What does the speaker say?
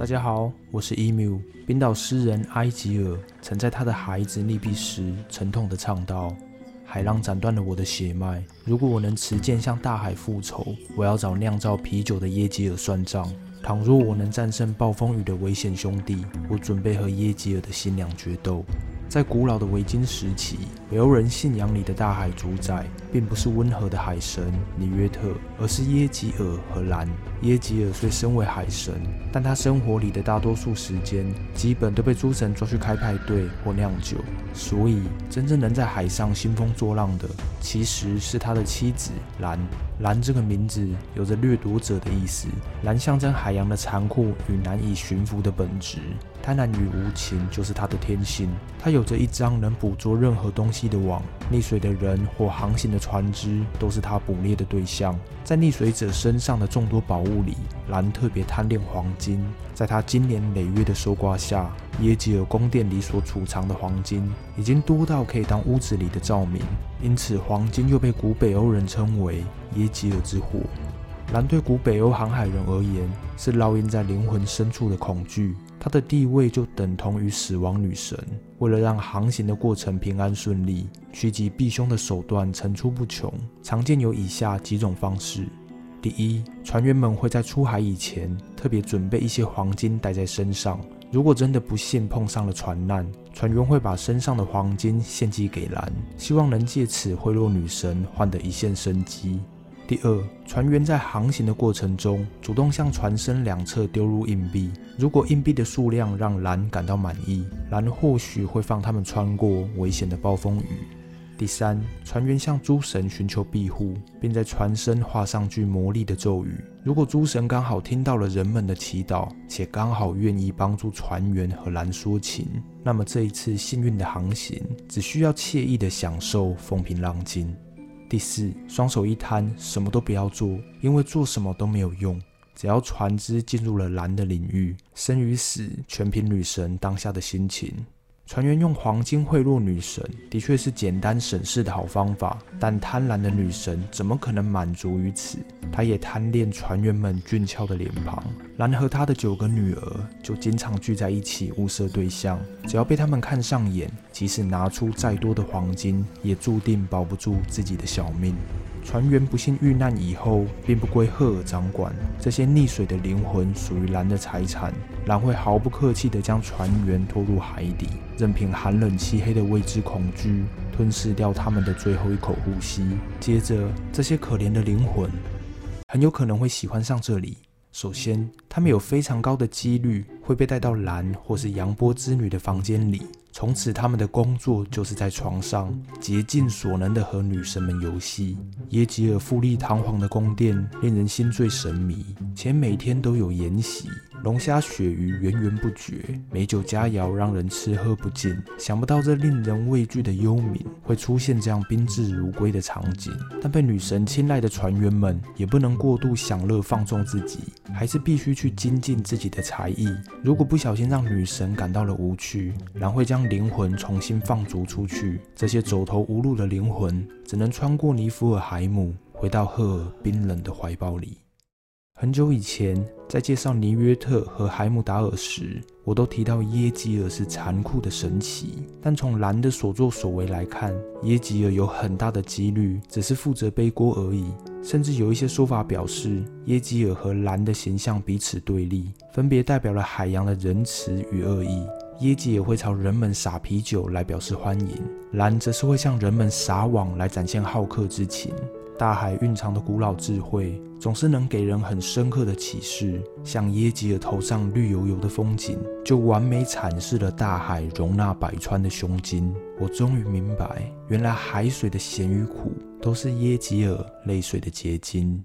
大家好，我是 Emu。冰岛诗人埃吉尔曾在他的孩子溺毙时，沉痛地唱道：“海浪斩断了我的血脉。如果我能持剑向大海复仇，我要找酿造啤酒的耶吉尔算账。倘若我能战胜暴风雨的危险兄弟，我准备和耶吉尔的新娘决斗。”在古老的维京时期，北欧人信仰里的大海主宰，并不是温和的海神尼约特，而是耶吉尔和兰。耶吉尔虽身为海神，但他生活里的大多数时间，基本都被诸神抓去开派对或酿酒。所以，真正能在海上兴风作浪的，其实是他的妻子兰。蓝这个名字有着掠夺者的意思，蓝象征海洋的残酷与难以驯服的本质。贪婪与无情就是他的天性。他有着一张能捕捉任何东西的网，溺水的人或航行的船只都是他捕猎的对象。在溺水者身上的众多宝物里，蓝特别贪恋黄金。在他经年累月的搜刮下，耶吉尔宫殿里所储藏的黄金已经多到可以当屋子里的照明，因此黄金又被古北欧人称为耶吉尔之火。蓝对古北欧航海人而言，是烙印在灵魂深处的恐惧。他的地位就等同于死亡女神。为了让航行的过程平安顺利，趋吉避凶的手段层出不穷。常见有以下几种方式：第一，船员们会在出海以前特别准备一些黄金带在身上。如果真的不幸碰上了船难，船员会把身上的黄金献祭给蓝，希望能借此贿赂女神，换得一线生机。第二，船员在航行的过程中，主动向船身两侧丢入硬币。如果硬币的数量让蓝感到满意，蓝或许会放他们穿过危险的暴风雨。第三，船员向诸神寻求庇护，并在船身画上句魔力的咒语。如果诸神刚好听到了人们的祈祷，且刚好愿意帮助船员和蓝说情，那么这一次幸运的航行只需要惬意的享受风平浪静。第四，双手一摊，什么都不要做，因为做什么都没有用。只要船只进入了蓝的领域，生与死全凭女神当下的心情。船员用黄金贿赂女神，的确是简单省事的好方法。但贪婪的女神怎么可能满足于此？她也贪恋船员们俊俏的脸庞。兰和他的九个女儿就经常聚在一起物色对象。只要被他们看上眼，即使拿出再多的黄金，也注定保不住自己的小命。船员不幸遇难以后，并不归赫尔掌管。这些溺水的灵魂属于蓝的财产，蓝会毫不客气地将船员拖入海底，任凭寒冷漆黑的未知恐惧吞噬掉他们的最后一口呼吸。接着，这些可怜的灵魂很有可能会喜欢上这里。首先，他们有非常高的几率会被带到蓝或是扬波之女的房间里。从此，他们的工作就是在床上竭尽所能地和女神们游戏。耶吉尔富丽堂皇的宫殿令人心醉神迷，且每天都有筵席，龙虾鳕鱼源源不绝，美酒佳肴让人吃喝不尽。想不到这令人畏惧的幽冥会出现这样宾至如归的场景。但被女神青睐的船员们也不能过度享乐放纵自己，还是必须去精进自己的才艺。如果不小心让女神感到了无趣，然会将灵魂重新放逐出去，这些走投无路的灵魂只能穿过尼福尔海姆，回到赫尔冰冷的怀抱里。很久以前，在介绍尼约特和海姆达尔时，我都提到耶吉尔是残酷的神奇。但从蓝的所作所为来看，耶吉尔有很大的几率只是负责背锅而已。甚至有一些说法表示，耶吉尔和蓝的形象彼此对立，分别代表了海洋的仁慈与恶意。耶吉尔会朝人们撒啤酒来表示欢迎，蓝则是会向人们撒网来展现好客之情。大海蕴藏的古老智慧，总是能给人很深刻的启示。像耶吉尔头上绿油油的风景，就完美阐释了大海容纳百川的胸襟。我终于明白，原来海水的咸与苦，都是耶吉尔泪水的结晶。